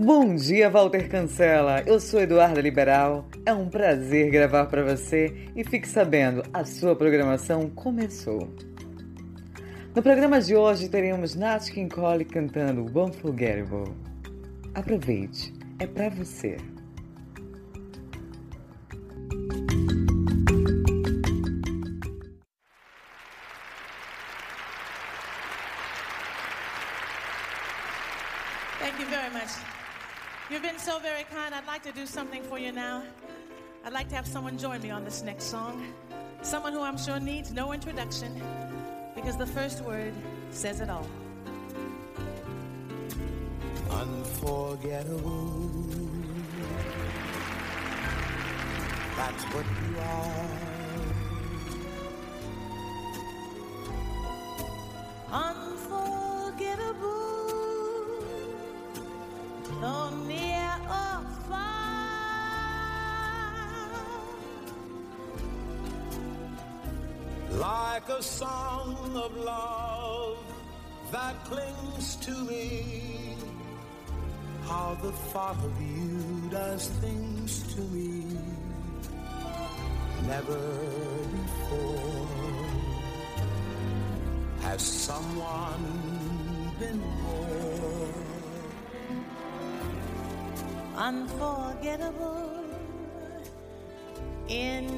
Bom dia, Walter Cancela. Eu sou Eduarda Liberal. É um prazer gravar para você e fique sabendo, a sua programação começou. No programa de hoje teremos Nat King Cole cantando Unforgettable. Aproveite, é para você. Like to have someone join me on this next song. Someone who I'm sure needs no introduction because the first word says it all. Unforgettable. That's what you are. A song of love that clings to me. How the thought of you does things to me. Never before has someone been more unforgettable in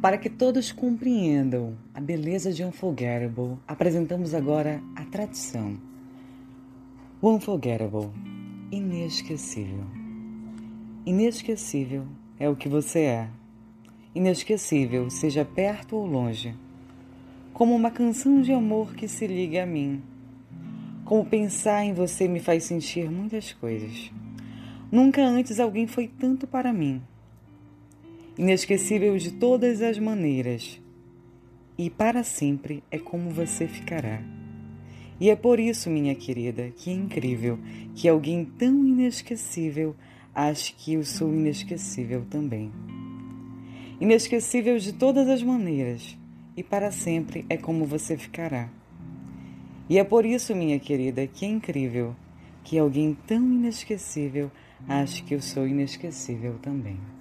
Para que todos compreendam a beleza de Unforgettable, apresentamos agora a tradição. Unforgettable, inesquecível. Inesquecível é o que você é. Inesquecível, seja perto ou longe. Como uma canção de amor que se liga a mim. Como pensar em você me faz sentir muitas coisas. Nunca antes alguém foi tanto para mim inesquecível de todas as maneiras. e para sempre é como você ficará. E é por isso, minha querida, que é incrível que alguém tão inesquecível ache que eu sou inesquecível também. Inesquecível de todas as maneiras, e para sempre é como você ficará. E é por isso, minha querida, que é incrível que alguém tão inesquecível ache que eu sou inesquecível também.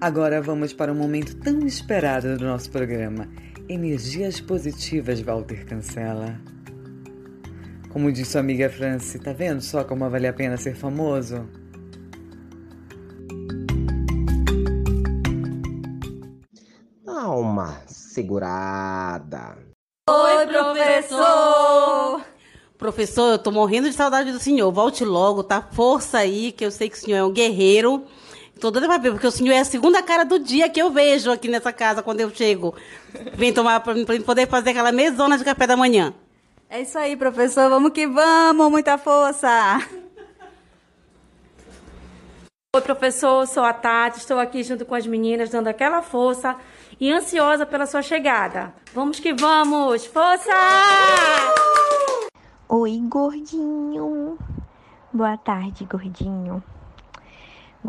Agora vamos para um momento tão esperado do nosso programa. Energias positivas, Walter Cancela. Como disse sua amiga Franci, tá vendo só como vale a pena ser famoso? Dá uma segurada. Oi, professor! Professor, eu tô morrendo de saudade do senhor. Volte logo, tá? Força aí, que eu sei que o senhor é um guerreiro. Tô doida pra ver, porque o senhor é a segunda cara do dia que eu vejo aqui nessa casa quando eu chego. Vem tomar pra, pra poder fazer aquela mesona de café da manhã. É isso aí, professor. Vamos que vamos, muita força. Oi, professor, sou a Tati, estou aqui junto com as meninas, dando aquela força e ansiosa pela sua chegada. Vamos que vamos! Força! Oi, gordinho. Boa tarde, gordinho.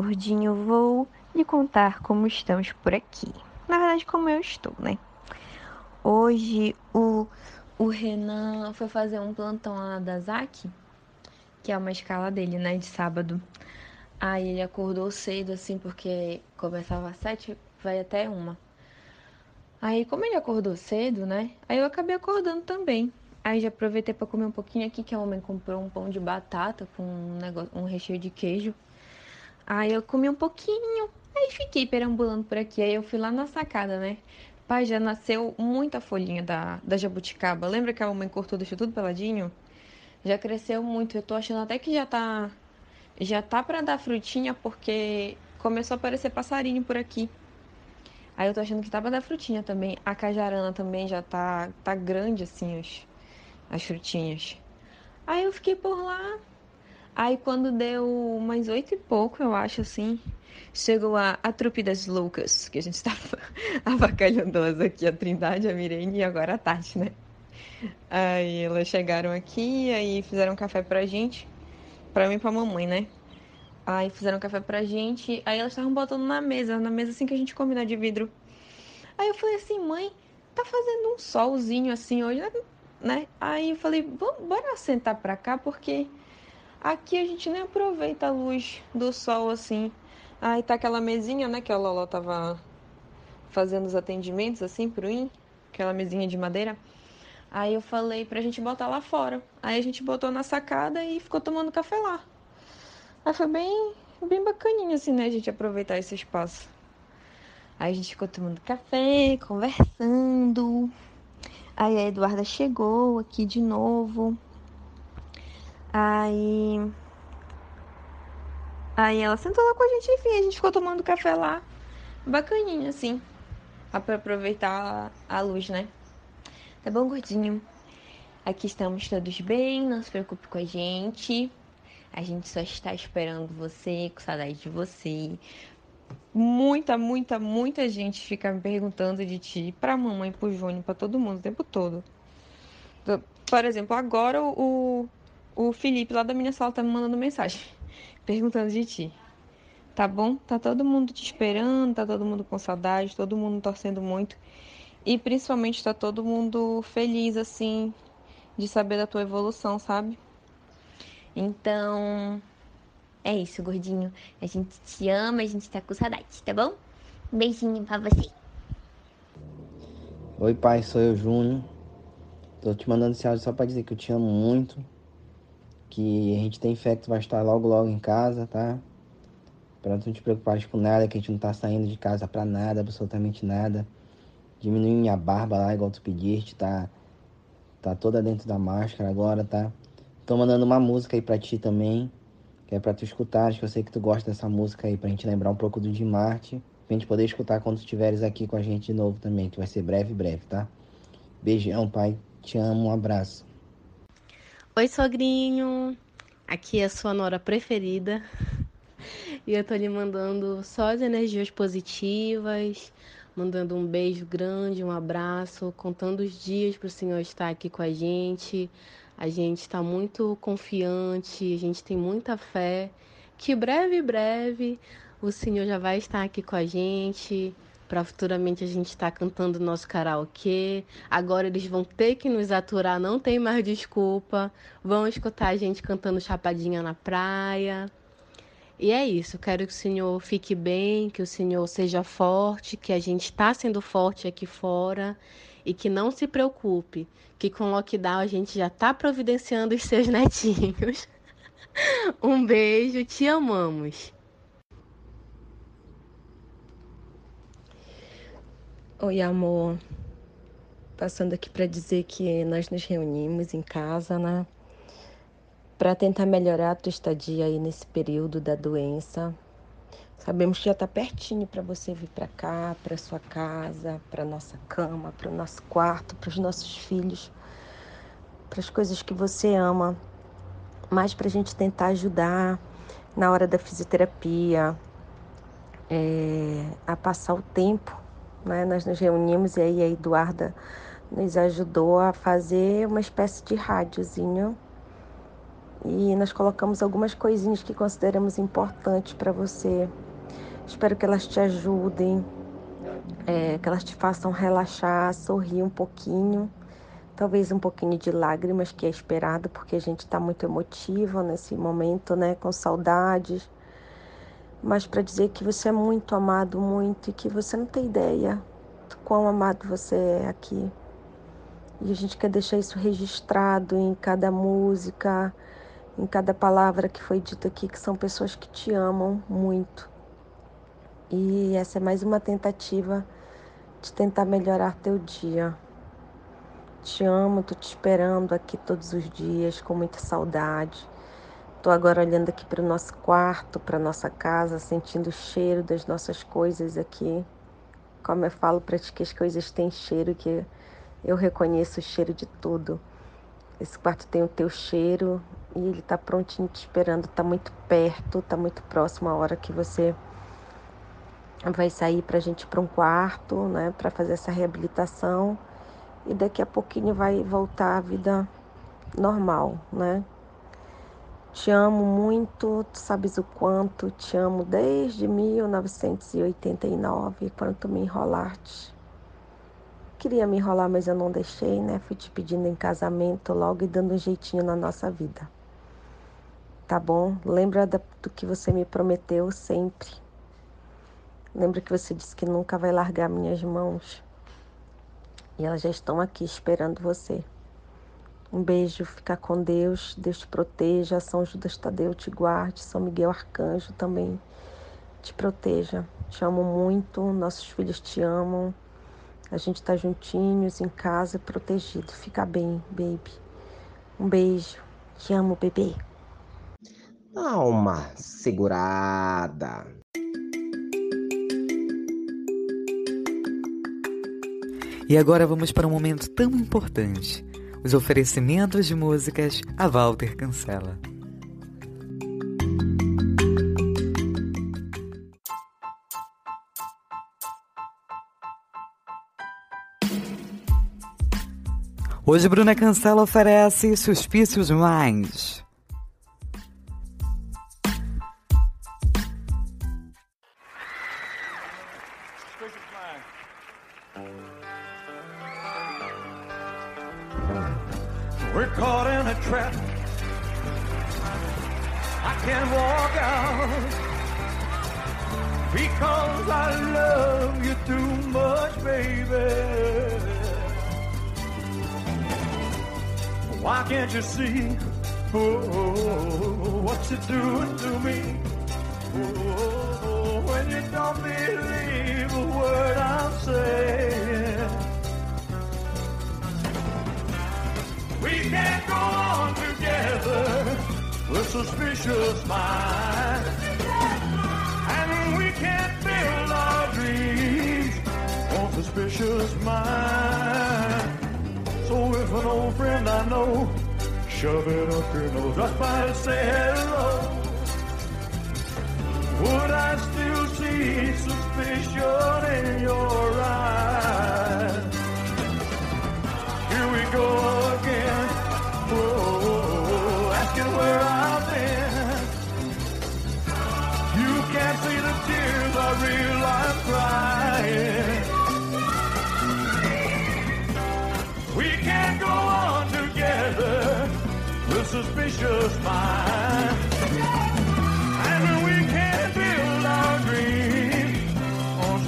Gordinho, vou lhe contar como estamos por aqui. Na verdade, como eu estou, né? Hoje o, o Renan foi fazer um plantão lá da ZAC, que é uma escala dele, né, de sábado. Aí ele acordou cedo, assim, porque começava às sete, vai até uma. Aí, como ele acordou cedo, né? Aí eu acabei acordando também. Aí já aproveitei para comer um pouquinho aqui, que a mamãe comprou um pão de batata com um, negócio, um recheio de queijo. Aí eu comi um pouquinho, aí fiquei perambulando por aqui. Aí eu fui lá na sacada, né? Pai, já nasceu muita folhinha da, da jabuticaba. Lembra que a mamãe cortou, deixou tudo peladinho? Já cresceu muito. Eu tô achando até que já tá. Já tá pra dar frutinha, porque começou a aparecer passarinho por aqui. Aí eu tô achando que tá pra dar frutinha também. A cajarana também já tá, tá grande, assim, as, as frutinhas. Aí eu fiquei por lá, Aí quando deu umas oito e pouco, eu acho assim, chegou a, a trupe das loucas, que a gente estava avacalhando elas aqui, a Trindade, a Mirene e agora a Tati, né? Aí elas chegaram aqui, aí fizeram café pra gente, pra mim e pra mamãe, né? Aí fizeram café pra gente, aí elas estavam botando na mesa, na mesa assim que a gente combinou de vidro. Aí eu falei assim, mãe, tá fazendo um solzinho assim hoje, né? Aí eu falei, bora sentar pra cá, porque Aqui a gente nem aproveita a luz do sol assim. Aí tá aquela mesinha, né, que a Lolo tava fazendo os atendimentos assim pro IN, aquela mesinha de madeira. Aí eu falei pra gente botar lá fora. Aí a gente botou na sacada e ficou tomando café lá. Aí foi bem, bem bacaninho assim, né, a gente aproveitar esse espaço. Aí a gente ficou tomando café, conversando. Aí a Eduarda chegou aqui de novo. Aí. Aí ela sentou lá com a gente, enfim, a gente ficou tomando café lá. Bacaninho, assim. Pra aproveitar a luz, né? Tá bom, gordinho? Aqui estamos todos bem, não se preocupe com a gente. A gente só está esperando você, com saudade de você. Muita, muita, muita gente fica me perguntando de ti, pra mamãe, pro Júnior, pra todo mundo, o tempo todo. Por exemplo, agora o, o Felipe lá da minha sala tá me mandando mensagem, perguntando de ti. Tá bom? Tá todo mundo te esperando, tá todo mundo com saudade, todo mundo torcendo muito. E principalmente tá todo mundo feliz, assim, de saber da tua evolução, sabe? Então, é isso, gordinho. A gente te ama, a gente tá com saudade, tá bom? Um beijinho pra você. Oi, pai, sou eu, Júnior. Tô te mandando esse áudio só pra dizer que eu te amo muito que a gente tem fé que tu vai estar logo, logo em casa, tá? Pra não te preocupares com nada, que a gente não tá saindo de casa pra nada, absolutamente nada. Diminui minha barba lá, igual tu pediste, tá? Tá toda dentro da máscara agora, tá? Tô mandando uma música aí pra ti também, que é pra tu escutar, acho que eu sei que tu gosta dessa música aí, pra gente lembrar um pouco do Jim Marte, pra gente poder escutar quando tu estiveres aqui com a gente de novo também, que vai ser breve, breve, tá? Beijão, pai. Te amo, um abraço. Oi, sogrinho. Aqui é a sua nora preferida. E eu tô lhe mandando só as energias positivas, mandando um beijo grande, um abraço, contando os dias para o Senhor estar aqui com a gente. A gente está muito confiante, a gente tem muita fé que breve, breve o Senhor já vai estar aqui com a gente para futuramente a gente estar tá cantando nosso karaokê. Agora eles vão ter que nos aturar, não tem mais desculpa. Vão escutar a gente cantando chapadinha na praia. E é isso, quero que o Senhor fique bem, que o Senhor seja forte, que a gente está sendo forte aqui fora e que não se preocupe, que com o lockdown a gente já está providenciando os seus netinhos. um beijo, te amamos. Oi, amor. Passando aqui para dizer que nós nos reunimos em casa, né? Para tentar melhorar a tua estadia aí nesse período da doença. Sabemos que já está pertinho para você vir para cá, para sua casa, para nossa cama, para o nosso quarto, para os nossos filhos, para as coisas que você ama. Mas para a gente tentar ajudar na hora da fisioterapia, é, a passar o tempo né? Nós nos reunimos e aí a Eduarda nos ajudou a fazer uma espécie de rádiozinho e nós colocamos algumas coisinhas que consideramos importantes para você. Espero que elas te ajudem, é, que elas te façam relaxar, sorrir um pouquinho, talvez um pouquinho de lágrimas, que é esperado, porque a gente está muito emotiva nesse momento, né? Com saudades mas para dizer que você é muito amado, muito, e que você não tem ideia do quão amado você é aqui. E a gente quer deixar isso registrado em cada música, em cada palavra que foi dita aqui, que são pessoas que te amam muito. E essa é mais uma tentativa de tentar melhorar teu dia. Te amo, tô te esperando aqui todos os dias com muita saudade. Estou agora olhando aqui para o nosso quarto, para nossa casa, sentindo o cheiro das nossas coisas aqui. Como eu falo para ti que as coisas têm cheiro, que eu reconheço o cheiro de tudo. Esse quarto tem o teu cheiro e ele está prontinho te esperando, está muito perto, está muito próximo a hora que você vai sair para a gente para um quarto, né, para fazer essa reabilitação e daqui a pouquinho vai voltar a vida normal, né? Te amo muito, tu sabes o quanto te amo desde 1989, quando tu me enrolaste. Queria me enrolar, mas eu não deixei, né? Fui te pedindo em casamento logo e dando um jeitinho na nossa vida. Tá bom? Lembra do que você me prometeu sempre. Lembra que você disse que nunca vai largar minhas mãos. E elas já estão aqui esperando você. Um beijo, fica com Deus, Deus te proteja, São Judas Tadeu te guarde, São Miguel Arcanjo também te proteja. Te amo muito, nossos filhos te amam. A gente tá juntinhos em casa, protegido. Fica bem, baby. Um beijo. Te amo, bebê. Uma segurada. E agora vamos para um momento tão importante os oferecimentos de músicas a Walter Cancela. Hoje Bruna Cancela oferece Suspícios Minds.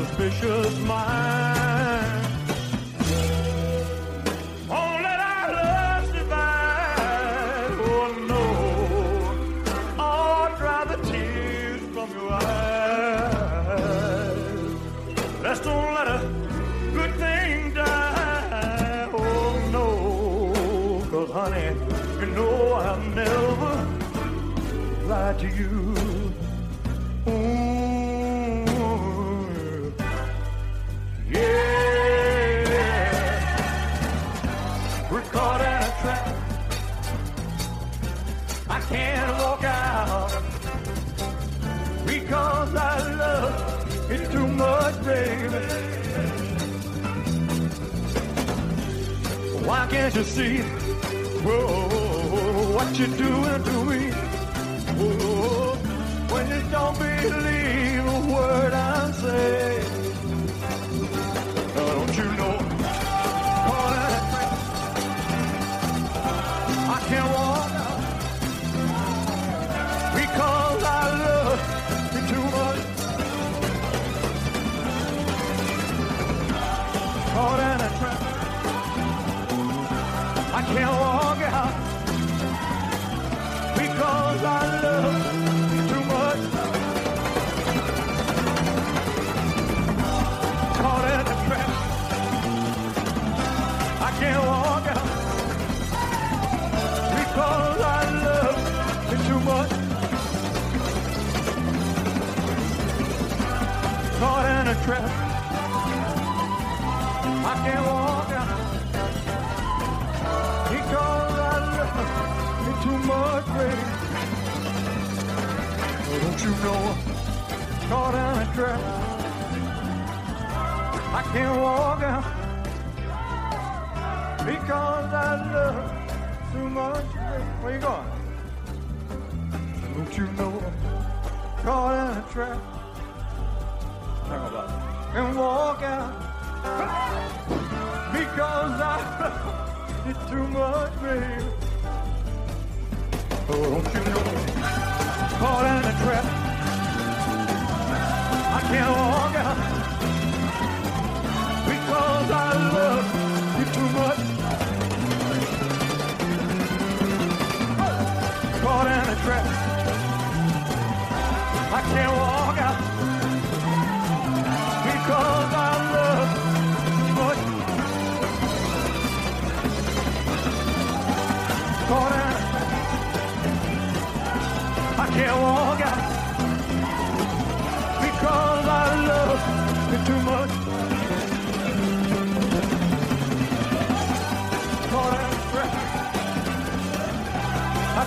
Suspicious mind. Won't let our love. Oh no. Oh, dry the tears from your eyes. Don't let a good thing die. Oh honey, you know I'll never to you. Can't you see? Whoa, what you doing to me? Whoa, when you don't believe a word I say. I can't walk out because I love too much. Caught in a trap. I can't walk out because I love too much. Caught in a trap. I can't walk too much, baby. Oh, don't you know? I'm Caught in a trap. I can't walk out because I love too much. Where you going? Don't you know? I'm Caught in a trap. Talk about. And walk out because I love too much, baby. Oh, don't you know? Caught in a trap. I can't walk out because I love you too much. Caught in a trap. I can't walk out because I love you too much. Caught in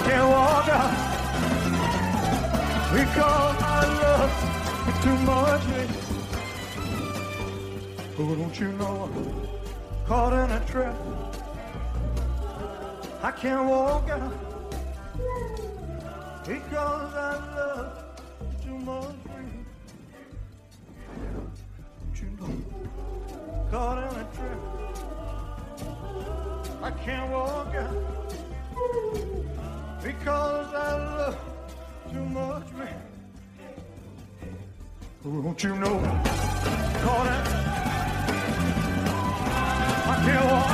can't walk out because I love you too much. Oh, don't you know I'm caught in a trap? I can't walk out because I love you too much. Don't you know caught in a trap? I can't walk out because I love too much, man. Don't you know? I can't walk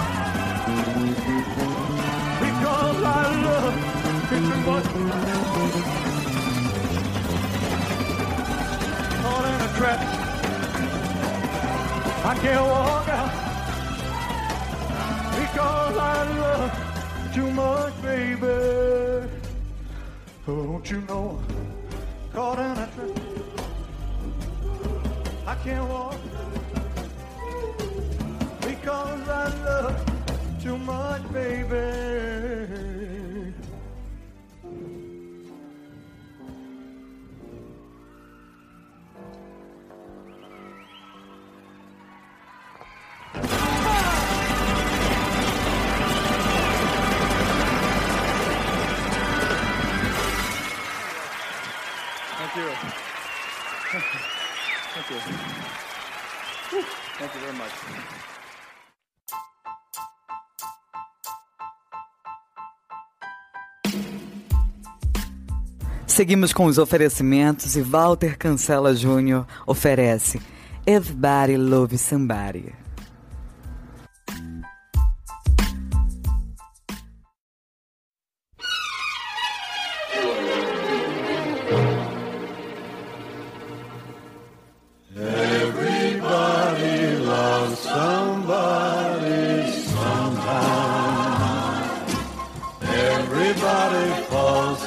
because I love too much. Caught in a trap, I can't walk out because I love too much, baby. Don't you know? Caught in a trap. I can't walk because I love too much, baby. Seguimos com os oferecimentos e Walter Cancela Júnior oferece Everybody Love Somebody.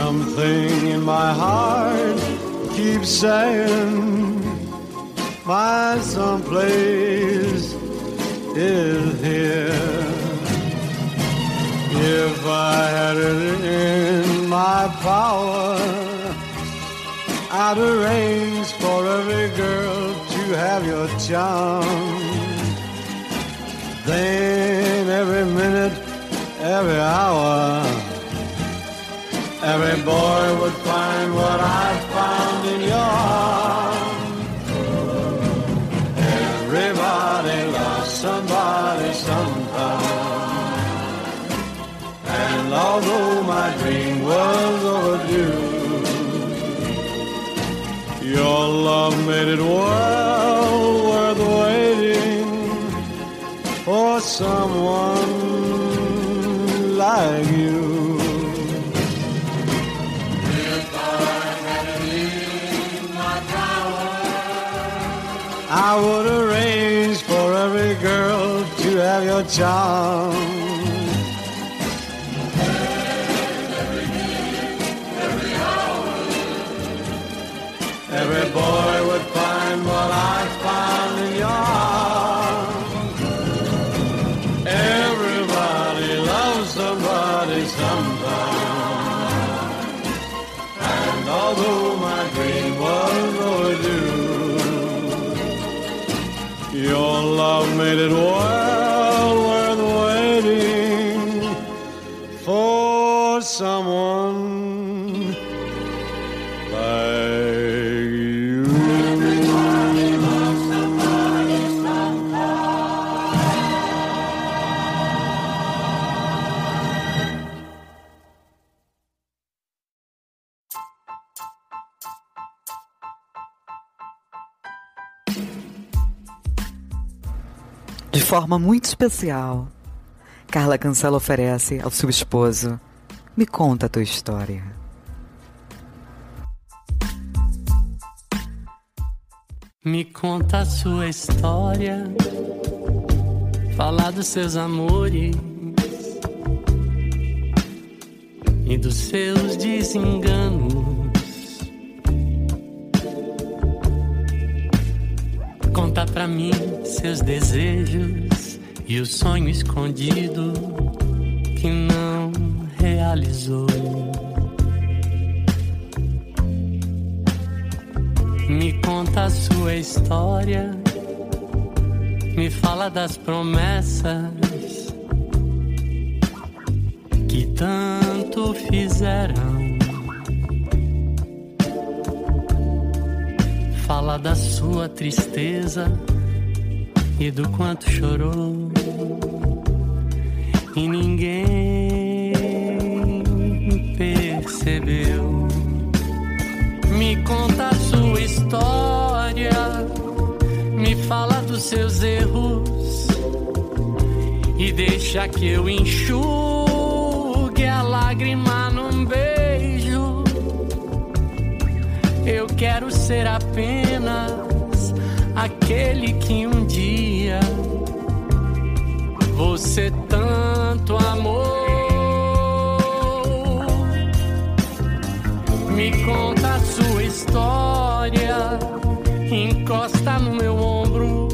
Something in my heart keeps saying my someplace is here. If I had it in my power, I'd arrange for every girl to have your charm. Then every minute, every hour, every boy would find what I found in your arms. Everybody loves somebody sometime. And although my dream was overdue, your love made it well worth waiting for someone like I would arrange for every girl to have your charm. Made it well worth waiting for someone forma muito especial, Carla Cancela oferece ao seu esposo: Me conta a tua história. Me conta a sua história, falar dos seus amores e dos seus desenganos. Conta pra mim seus desejos e o sonho escondido que não realizou. Me conta a sua história, me fala das promessas que tanto fizeram. Fala da sua tristeza e do quanto chorou. E ninguém percebeu. Me conta a sua história, me fala dos seus erros e deixa que eu enxugue a lágrima num beijo. Eu quero ser apenas aquele que um dia você tanto amor. Me conta a sua história, encosta no meu ombro,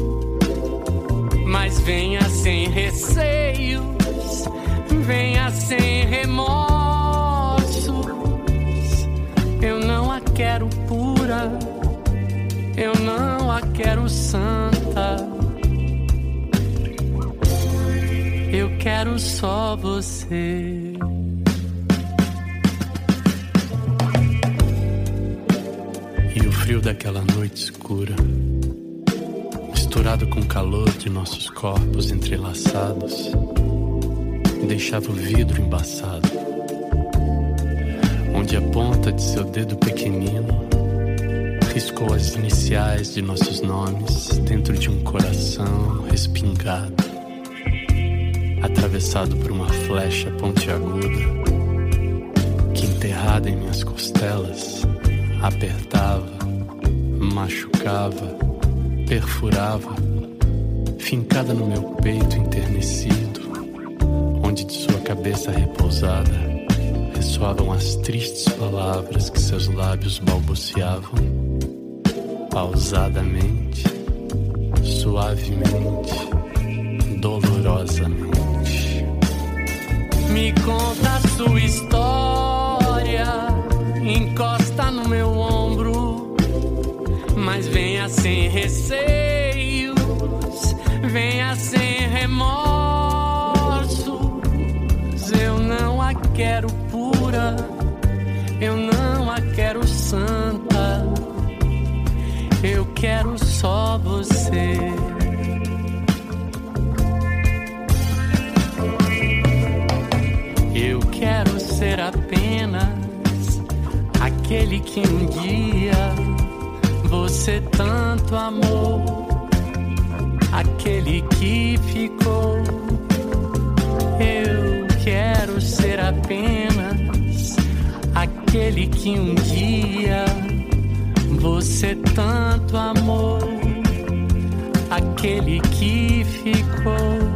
mas venha sem receios, venha sem remorsos. Eu não a quero pura, eu não a quero sã. Quero só você. E o frio daquela noite escura, misturado com o calor de nossos corpos entrelaçados, deixava o vidro embaçado, onde a ponta de seu dedo pequenino riscou as iniciais de nossos nomes dentro de um coração respingado, atravessado por uma flecha pontiaguda que, enterrada em minhas costelas, apertava, machucava, perfurava, fincada no meu peito enternecido, onde de sua cabeça repousada ressoavam as tristes palavras que seus lábios balbuciavam, pausadamente, suavemente, dolorosamente. Me conta a sua história, encosta no meu ombro, mas venha sem receios, venha sem remorsos. Eu não a quero pura, eu não a quero santa, eu quero só você. Ser apenas aquele que um dia você tanto amou, aquele que ficou. Eu quero ser apenas aquele que um dia você tanto amou, aquele que ficou.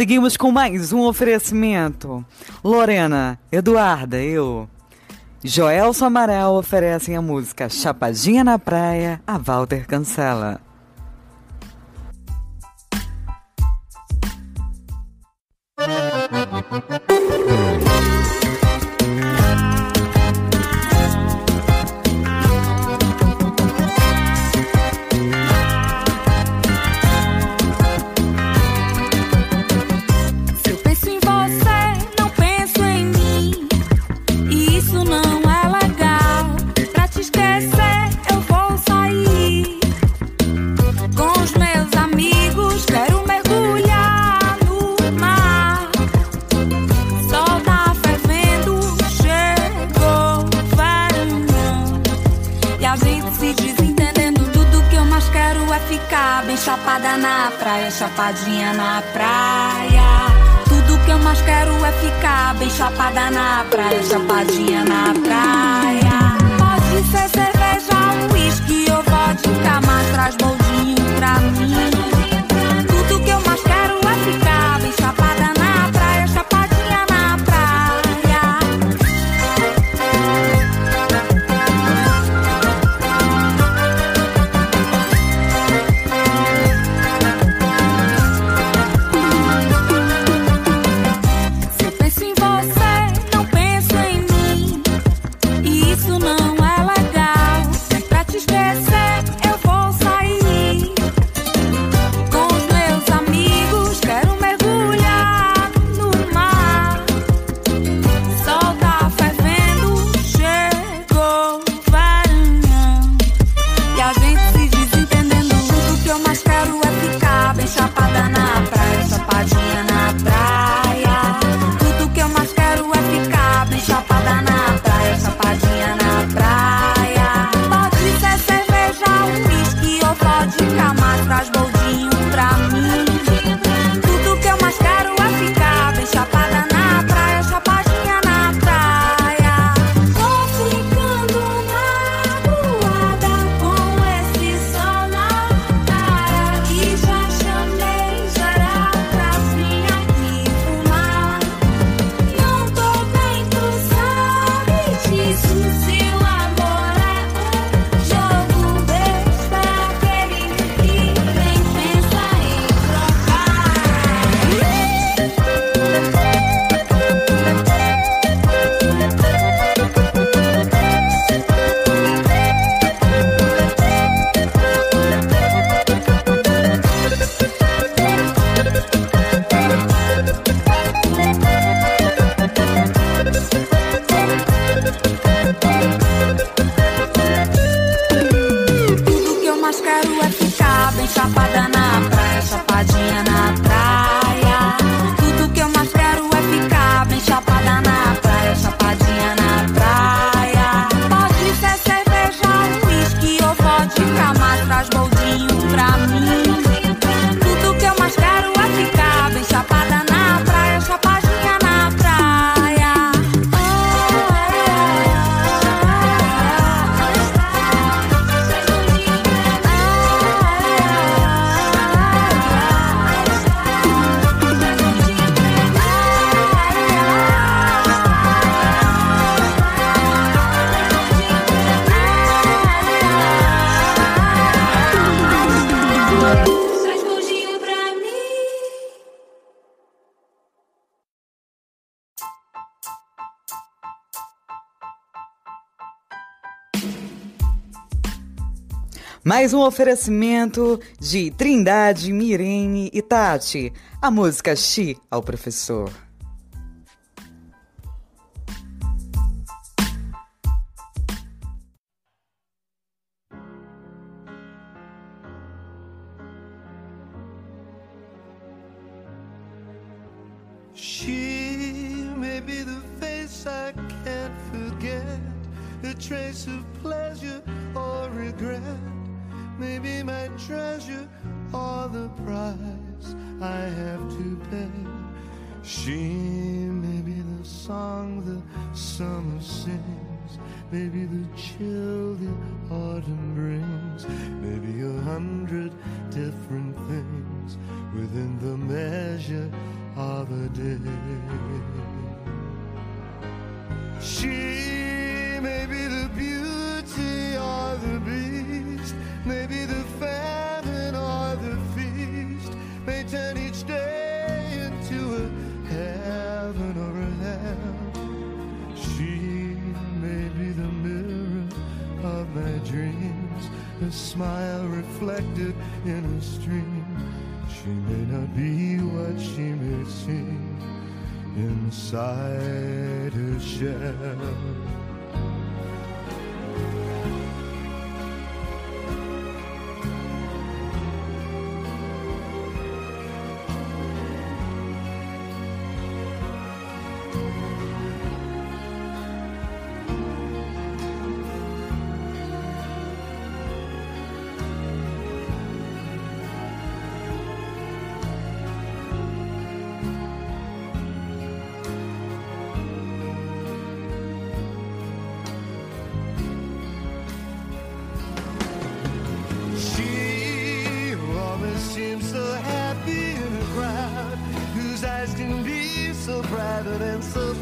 Seguimos com mais um oferecimento. Lorena, Eduarda, eu. Joelson Amaral oferecem a música Chapadinha na Praia, a Walter Cancela. Mais um oferecimento de Trindade, Mirene e Tati. A música Xi ao professor. Maybe my treasure or the price I have to pay. She may be the song the summer sings, maybe the chill the autumn brings, maybe a hundred different things within the measure of a day. angel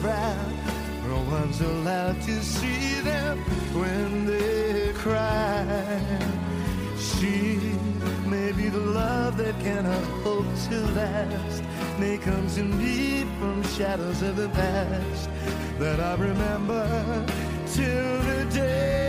No one's allowed to see them when they cry. She may be the love that cannot hope to last, may come to me from shadows of the past that I remember till the day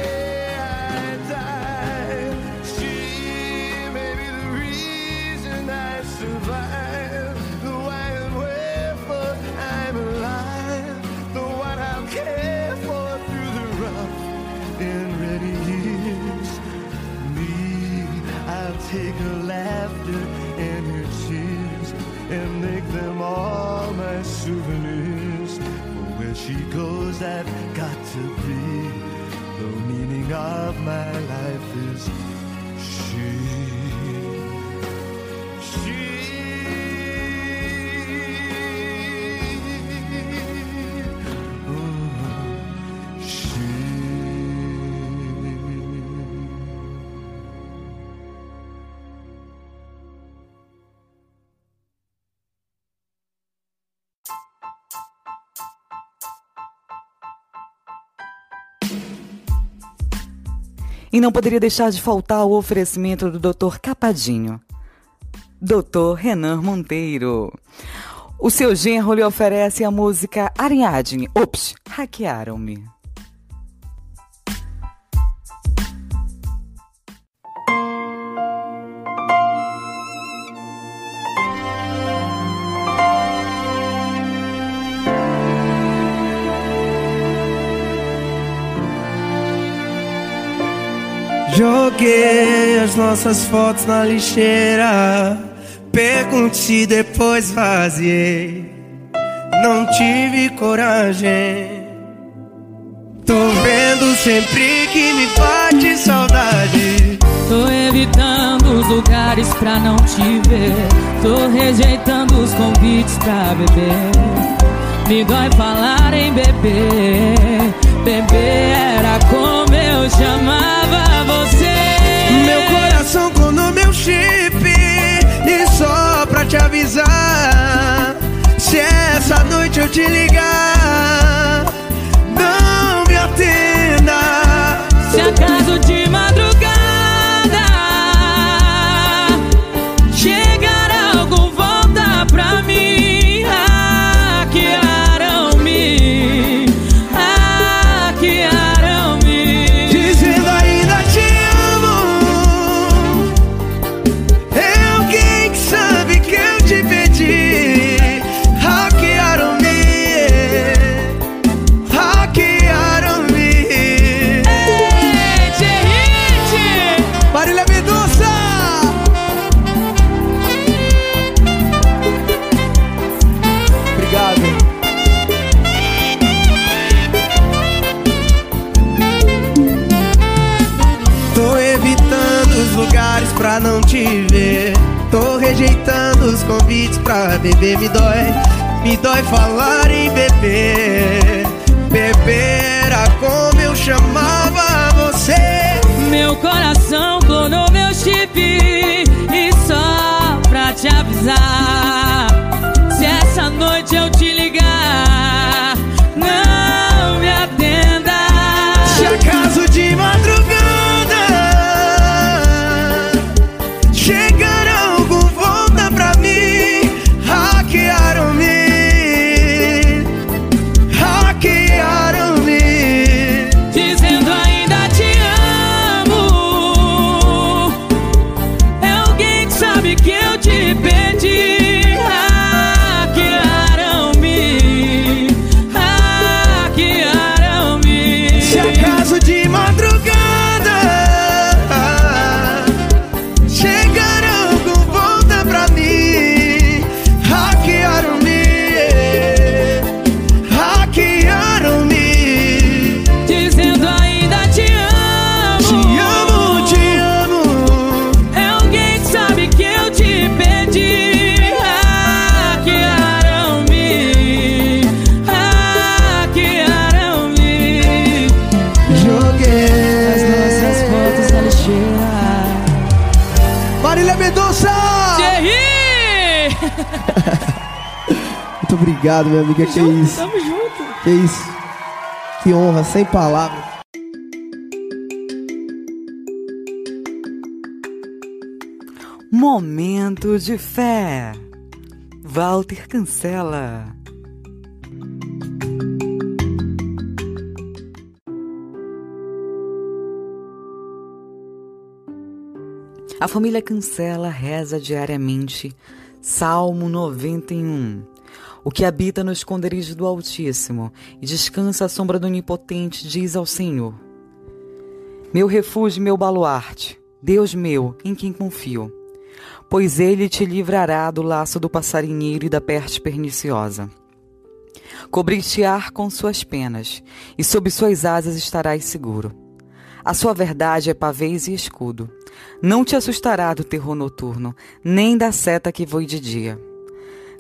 E não poderia deixar de faltar o oferecimento do Dr. Capadinho. Dr. Renan Monteiro. O seu genro lhe oferece a música Ariadne. Ops, hackearam-me. As nossas fotos na lixeira. Pergunte depois vaziei. Não tive coragem. Tô vendo sempre que me bate saudade. Tô evitando os lugares pra não te ver. Tô rejeitando os convites pra beber. Me dói falar em beber. Beber era como eu chamava avisar. Se essa noite eu te ligar, não me atenda. Se acaso de beber me dói. Me dói falar em beber. Beber era como eu chamava você. Meu coração clonou meu chip E só pra te avisar Se essa noite eu te ligar obrigado, minha amiga, que isso Tamo junto Que isso Que honra, sem palavras Momento de fé. Walter cancela. A família Cancela reza diariamente Salmo 91. O que habita no esconderijo do Altíssimo e descansa à sombra do Onipotente diz ao Senhor: Meu refúgio meu baluarte, Deus meu, em quem confio. Pois ele te livrará do laço do passarinheiro e da peste perniciosa. Cobrir-te-ar com suas penas, e sob suas asas estarás seguro. A sua verdade é pavês e escudo. Não te assustará do terror noturno, nem da seta que voe de dia,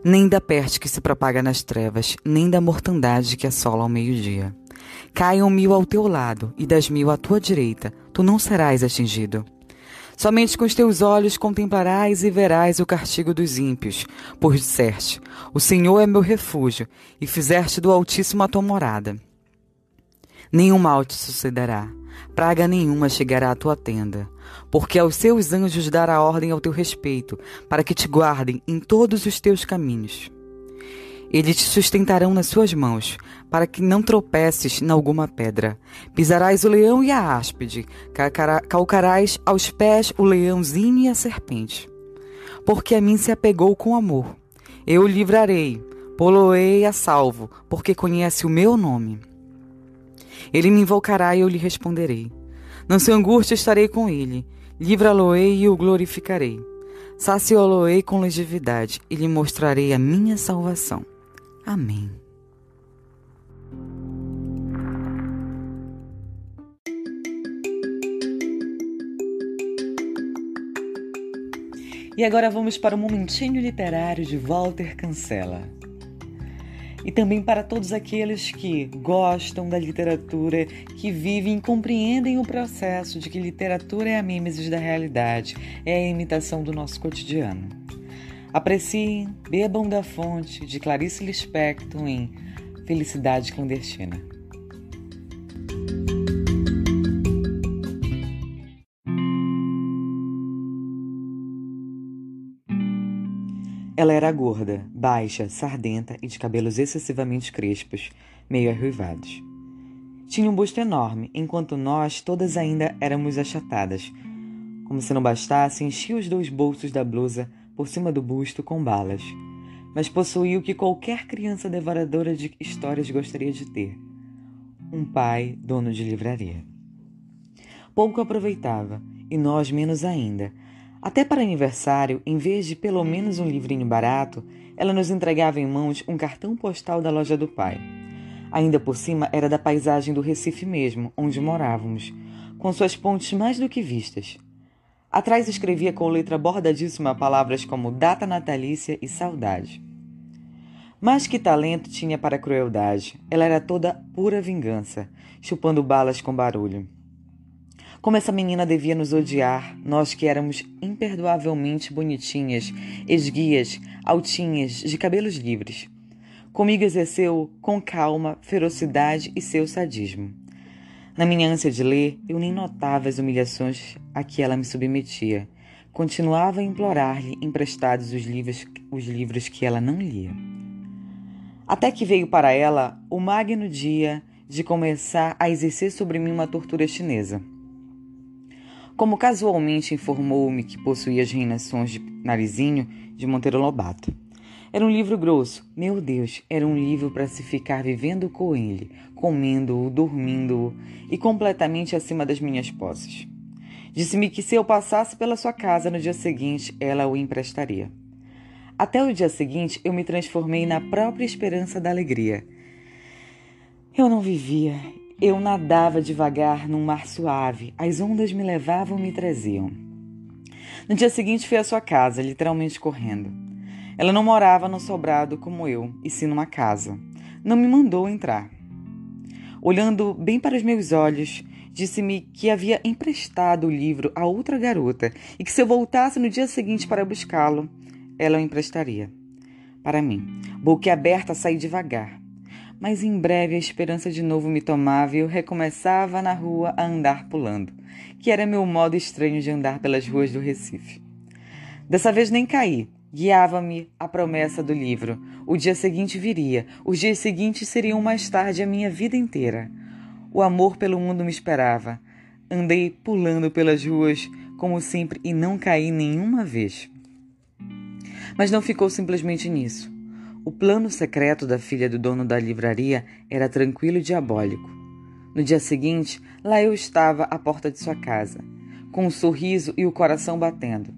nem da peste que se propaga nas trevas, nem da mortandade que assola ao meio-dia. Caiam mil ao teu lado e das mil à tua direita, tu não serás atingido. Somente com os teus olhos contemplarás e verás o castigo dos ímpios, pois disseste: O Senhor é meu refúgio, e fizeste do Altíssimo a tua morada. Nenhum mal te sucederá, praga nenhuma chegará à tua tenda, porque aos seus anjos dará ordem ao teu respeito, para que te guardem em todos os teus caminhos. Eles te sustentarão nas suas mãos, para que não tropeces em alguma pedra. Pisarás o leão e a áspide, calcarás aos pés o leãozinho e a serpente. Porque a mim se apegou com amor. Eu o livrarei, poloei a salvo, porque conhece o meu nome. Ele me invocará e eu lhe responderei. Na sua angústia estarei com ele, livra-lo-ei e o glorificarei. Saciá-lo-ei com longevidade e lhe mostrarei a minha salvação. Amém. E agora vamos para o momentinho literário de Walter Cancela. E também para todos aqueles que gostam da literatura, que vivem e compreendem o processo de que literatura é a mimesis da realidade, é a imitação do nosso cotidiano. Apreciem, bebam da fonte de Clarice Lispector em Felicidade Clandestina. Ela era gorda, baixa, sardenta e de cabelos excessivamente crespos, meio arruivados. Tinha um busto enorme, enquanto nós todas ainda éramos achatadas. Como se não bastasse, enchia os dois bolsos da blusa por cima do busto com balas. Mas possuía o que qualquer criança devoradora de histórias gostaria de ter: um pai dono de livraria. Pouco aproveitava, e nós menos ainda. Até para aniversário, em vez de pelo menos um livrinho barato, ela nos entregava em mãos um cartão postal da loja do pai. Ainda por cima era da paisagem do Recife mesmo, onde morávamos, com suas pontes mais do que vistas. Atrás escrevia com letra bordadíssima palavras como data natalícia e saudade. Mas que talento tinha para a crueldade. Ela era toda pura vingança, chupando balas com barulho. Como essa menina devia nos odiar, nós que éramos imperdoavelmente bonitinhas, esguias, altinhas, de cabelos livres. Comigo exerceu com calma, ferocidade e seu sadismo. Na minha ânsia de ler, eu nem notava as humilhações a que ela me submetia. Continuava a implorar-lhe emprestados os livros, os livros que ela não lia. Até que veio para ela o magno dia de começar a exercer sobre mim uma tortura chinesa. Como casualmente informou-me que possuía as reinações de narizinho de Monteiro Lobato. Era um livro grosso. Meu Deus, era um livro para se ficar vivendo com ele, comendo-o, dormindo-o e completamente acima das minhas posses. Disse-me que se eu passasse pela sua casa no dia seguinte, ela o emprestaria. Até o dia seguinte, eu me transformei na própria esperança da alegria. Eu não vivia, eu nadava devagar num mar suave, as ondas me levavam e me traziam. No dia seguinte, fui à sua casa, literalmente correndo. Ela não morava no sobrado como eu, e sim numa casa. Não me mandou entrar. Olhando bem para os meus olhos, disse-me que havia emprestado o livro a outra garota e que se eu voltasse no dia seguinte para buscá-lo, ela o emprestaria. Para mim, boquiaberta, saí devagar. Mas em breve a esperança de novo me tomava e eu recomeçava na rua a andar pulando, que era meu modo estranho de andar pelas ruas do Recife. Dessa vez nem caí, Guiava-me a promessa do livro. O dia seguinte viria. Os dias seguintes seriam mais tarde a minha vida inteira. O amor pelo mundo me esperava. Andei pulando pelas ruas, como sempre, e não caí nenhuma vez. Mas não ficou simplesmente nisso. O plano secreto da filha do dono da livraria era tranquilo e diabólico. No dia seguinte, lá eu estava à porta de sua casa, com um sorriso e o coração batendo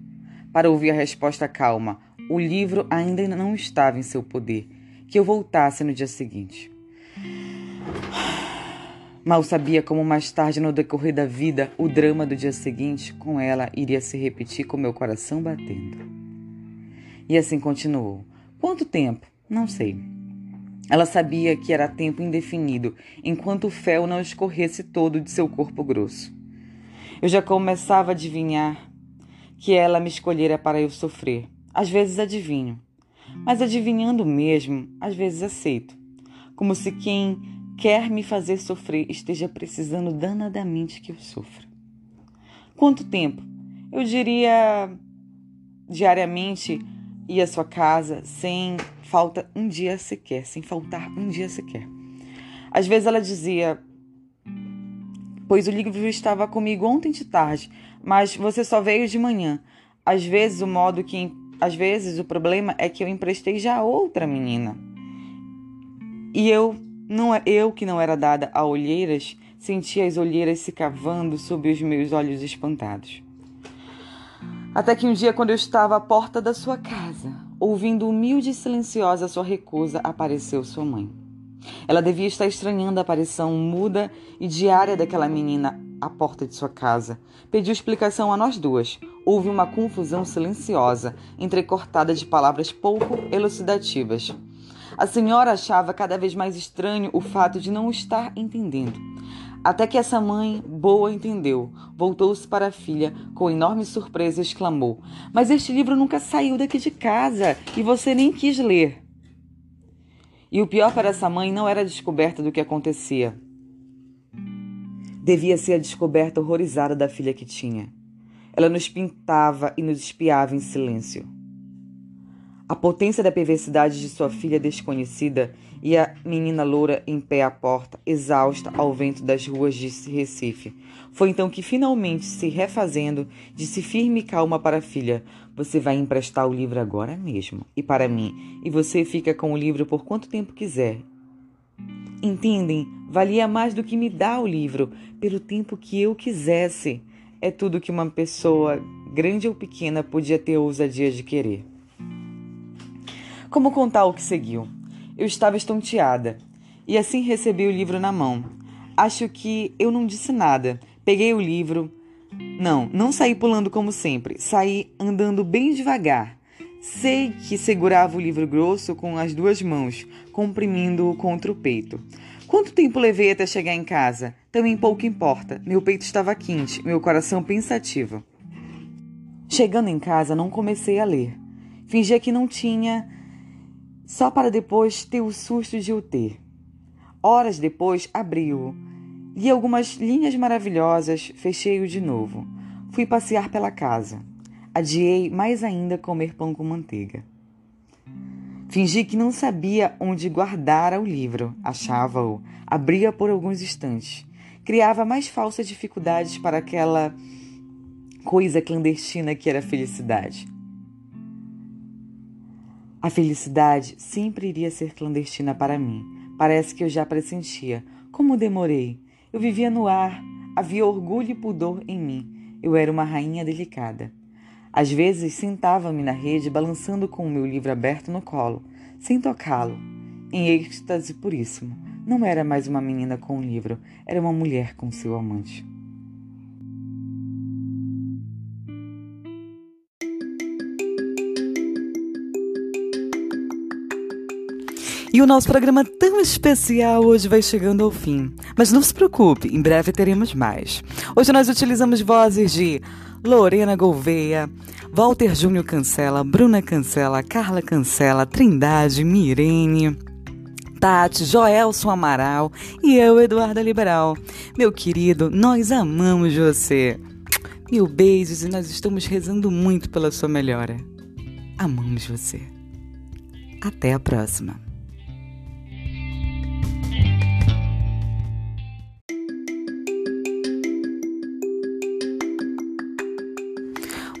para ouvir a resposta calma. O livro ainda não estava em seu poder. Que eu voltasse no dia seguinte. Mal sabia como mais tarde, no decorrer da vida, o drama do dia seguinte com ela iria se repetir com meu coração batendo. E assim continuou. Quanto tempo? Não sei. Ela sabia que era tempo indefinido, enquanto o fel não escorresse todo de seu corpo grosso. Eu já começava a adivinhar que ela me escolhera para eu sofrer. Às vezes adivinho, mas adivinhando mesmo, às vezes aceito, como se quem quer me fazer sofrer esteja precisando danadamente que eu sofra. Quanto tempo? Eu diria diariamente ir à sua casa sem falta um dia sequer, sem faltar um dia sequer. Às vezes ela dizia: Pois o livro estava comigo ontem de tarde, mas você só veio de manhã. Às vezes o modo que às vezes o problema é que eu emprestei já a outra menina. E eu não é eu que não era dada a olheiras, sentia as olheiras se cavando sob os meus olhos espantados. Até que um dia, quando eu estava à porta da sua casa, ouvindo humilde e silenciosa sua recusa, apareceu sua mãe. Ela devia estar estranhando a aparição muda e diária daquela menina à porta de sua casa. Pediu explicação a nós duas. Houve uma confusão silenciosa, entrecortada de palavras pouco elucidativas. A senhora achava cada vez mais estranho o fato de não estar entendendo. Até que essa mãe boa entendeu. Voltou-se para a filha com enorme surpresa e exclamou: Mas este livro nunca saiu daqui de casa e você nem quis ler. E o pior para essa mãe não era a descoberta do que acontecia. Devia ser a descoberta horrorizada da filha que tinha. Ela nos pintava e nos espiava em silêncio. A potência da perversidade de sua filha desconhecida e a menina loura em pé à porta, exausta ao vento das ruas de Recife. Foi então que, finalmente, se refazendo, disse firme e calma para a filha: Você vai emprestar o livro agora mesmo, e para mim, e você fica com o livro por quanto tempo quiser. Entendem? Valia mais do que me dar o livro, pelo tempo que eu quisesse. É tudo que uma pessoa, grande ou pequena, podia ter ousadia de querer. Como contar o que seguiu? Eu estava estonteada e assim recebi o livro na mão. Acho que eu não disse nada. Peguei o livro, Não, não saí pulando como sempre, saí andando bem devagar. Sei que segurava o livro grosso com as duas mãos, comprimindo-o contra o peito. Quanto tempo levei até chegar em casa? Também pouco importa. Meu peito estava quente, meu coração pensativo. Chegando em casa, não comecei a ler. Fingia que não tinha, só para depois ter o susto de o ter. Horas depois, abri-o. Li algumas linhas maravilhosas, fechei-o de novo. Fui passear pela casa. Adiei mais ainda comer pão com manteiga. Fingi que não sabia onde guardara o livro, achava-o, abria por alguns instantes. Criava mais falsas dificuldades para aquela coisa clandestina que era a felicidade. A felicidade sempre iria ser clandestina para mim. Parece que eu já pressentia. Como demorei? Eu vivia no ar, havia orgulho e pudor em mim. Eu era uma rainha delicada. Às vezes sentava-me na rede, balançando com o meu livro aberto no colo, sem tocá-lo, em êxtase puríssimo. Não era mais uma menina com um livro, era uma mulher com seu amante. E o nosso programa tão especial hoje vai chegando ao fim. Mas não se preocupe, em breve teremos mais. Hoje nós utilizamos vozes de Lorena Gouveia, Walter Júnior Cancela, Bruna Cancela, Carla Cancela, Trindade, Mirene. Tati, Joelson Amaral e eu, Eduarda Liberal. Meu querido, nós amamos você. Mil beijos e nós estamos rezando muito pela sua melhora. Amamos você. Até a próxima.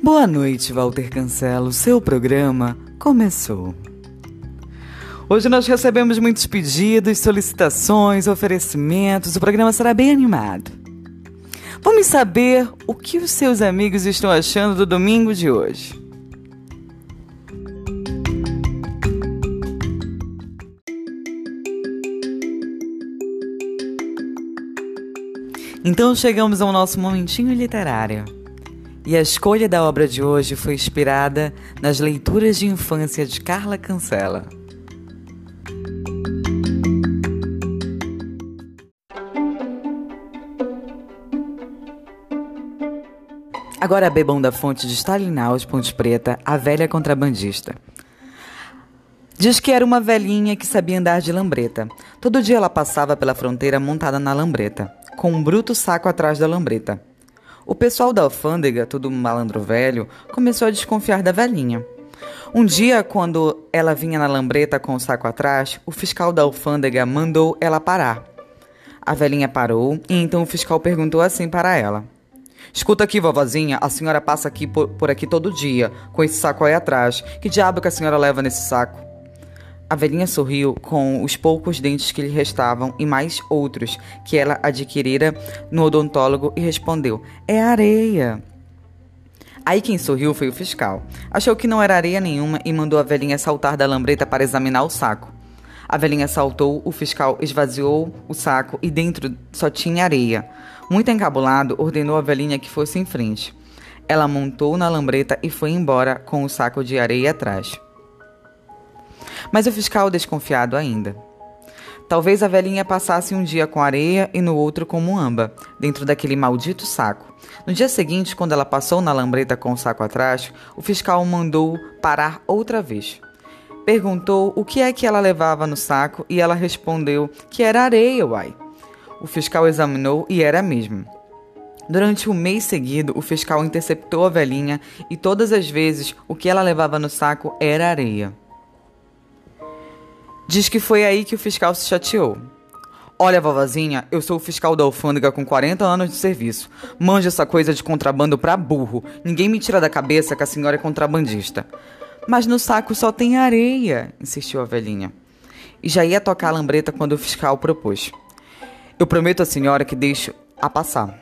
Boa noite, Walter Cancelo. Seu programa começou. Hoje nós recebemos muitos pedidos, solicitações, oferecimentos. O programa será bem animado. Vamos saber o que os seus amigos estão achando do domingo de hoje. Então chegamos ao nosso momentinho literário. E a escolha da obra de hoje foi inspirada nas leituras de infância de Carla Cancela. Agora bebam da fonte de Stalinaus Ponte Preta, a velha contrabandista. Diz que era uma velhinha que sabia andar de lambreta. Todo dia ela passava pela fronteira montada na lambreta, com um bruto saco atrás da lambreta. O pessoal da alfândega, todo malandro velho, começou a desconfiar da velhinha. Um dia, quando ela vinha na lambreta com o saco atrás, o fiscal da alfândega mandou ela parar. A velhinha parou e então o fiscal perguntou assim para ela: Escuta aqui, vovozinha, a senhora passa aqui por, por aqui todo dia, com esse saco aí atrás. Que diabo que a senhora leva nesse saco? A velhinha sorriu com os poucos dentes que lhe restavam e mais outros que ela adquirira no odontólogo e respondeu: É areia. Aí quem sorriu foi o fiscal. Achou que não era areia nenhuma e mandou a velhinha saltar da lambreta para examinar o saco. A velhinha saltou, o fiscal esvaziou o saco e dentro só tinha areia. Muito encabulado, ordenou a velhinha que fosse em frente. Ela montou na lambreta e foi embora com o saco de areia atrás. Mas o fiscal desconfiado ainda. Talvez a velhinha passasse um dia com areia e no outro com muamba, dentro daquele maldito saco. No dia seguinte, quando ela passou na lambreta com o saco atrás, o fiscal mandou parar outra vez. Perguntou o que é que ela levava no saco e ela respondeu que era areia, uai. O fiscal examinou e era mesmo. Durante um mês seguido, o fiscal interceptou a velhinha e todas as vezes o que ela levava no saco era areia. Diz que foi aí que o fiscal se chateou. Olha, vovozinha, eu sou o fiscal da alfândega com 40 anos de serviço. Manja essa coisa de contrabando pra burro. Ninguém me tira da cabeça que a senhora é contrabandista. Mas no saco só tem areia, insistiu a velhinha. E já ia tocar a lambreta quando o fiscal propôs. Eu prometo à senhora que deixo a passar.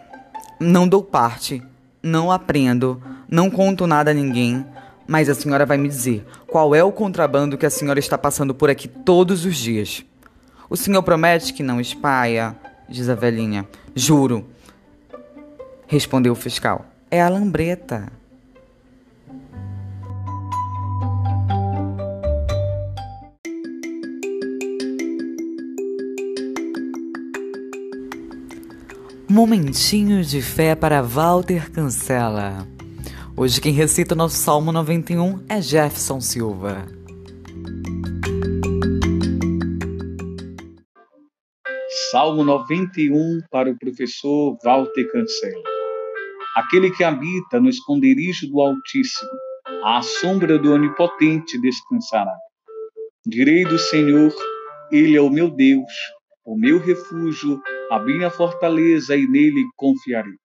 Não dou parte, não aprendo, não conto nada a ninguém, mas a senhora vai me dizer qual é o contrabando que a senhora está passando por aqui todos os dias. O senhor promete que não espalha, diz a velhinha. Juro. Respondeu o fiscal. É a lambreta. Momentinho de fé para Walter Cancela. Hoje quem recita o nosso Salmo 91 é Jefferson Silva. Salmo 91 para o professor Walter Cancela. Aquele que habita no esconderijo do Altíssimo, à sombra do Onipotente descansará. Direi do Senhor, Ele é o meu Deus, o meu refúgio, a minha fortaleza, e nele confiarei.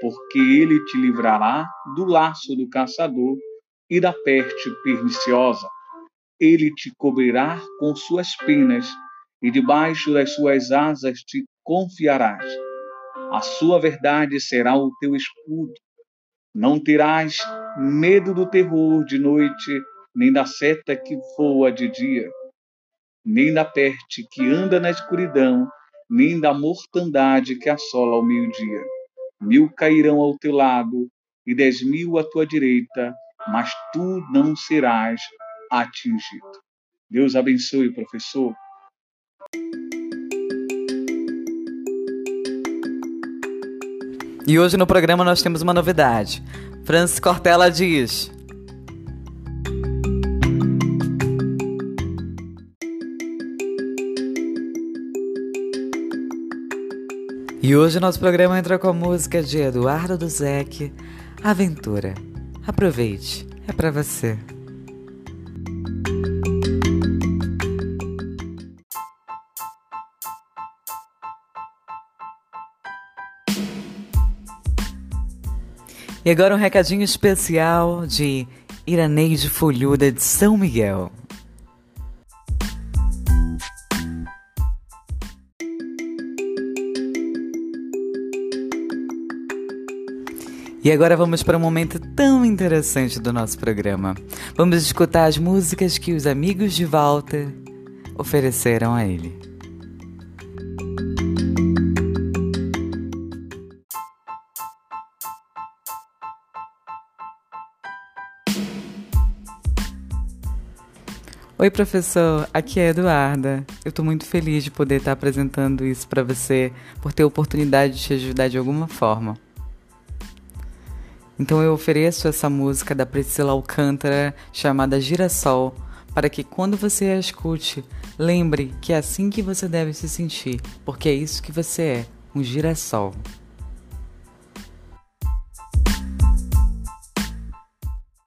Porque ele te livrará do laço do caçador e da peste perniciosa. Ele te cobrirá com suas penas, e debaixo das suas asas te confiarás. A sua verdade será o teu escudo. Não terás medo do terror de noite, nem da seta que voa de dia nem da peste que anda na escuridão, nem da mortandade que assola ao meio-dia. Mil cairão ao teu lado e dez mil à tua direita, mas tu não serás atingido. Deus abençoe, professor. E hoje no programa nós temos uma novidade. Francis Cortella diz: E hoje nosso programa entra com a música de Eduardo Duzek, Aventura. Aproveite, é para você. E agora um recadinho especial de Iraneide Folhuda de São Miguel. E agora vamos para um momento tão interessante do nosso programa. Vamos escutar as músicas que os amigos de Walter ofereceram a ele. Oi, professor. Aqui é Eduarda. Eu estou muito feliz de poder estar apresentando isso para você, por ter a oportunidade de te ajudar de alguma forma. Então eu ofereço essa música da Priscila Alcântara chamada Girassol, para que quando você a escute, lembre que é assim que você deve se sentir, porque é isso que você é, um girassol.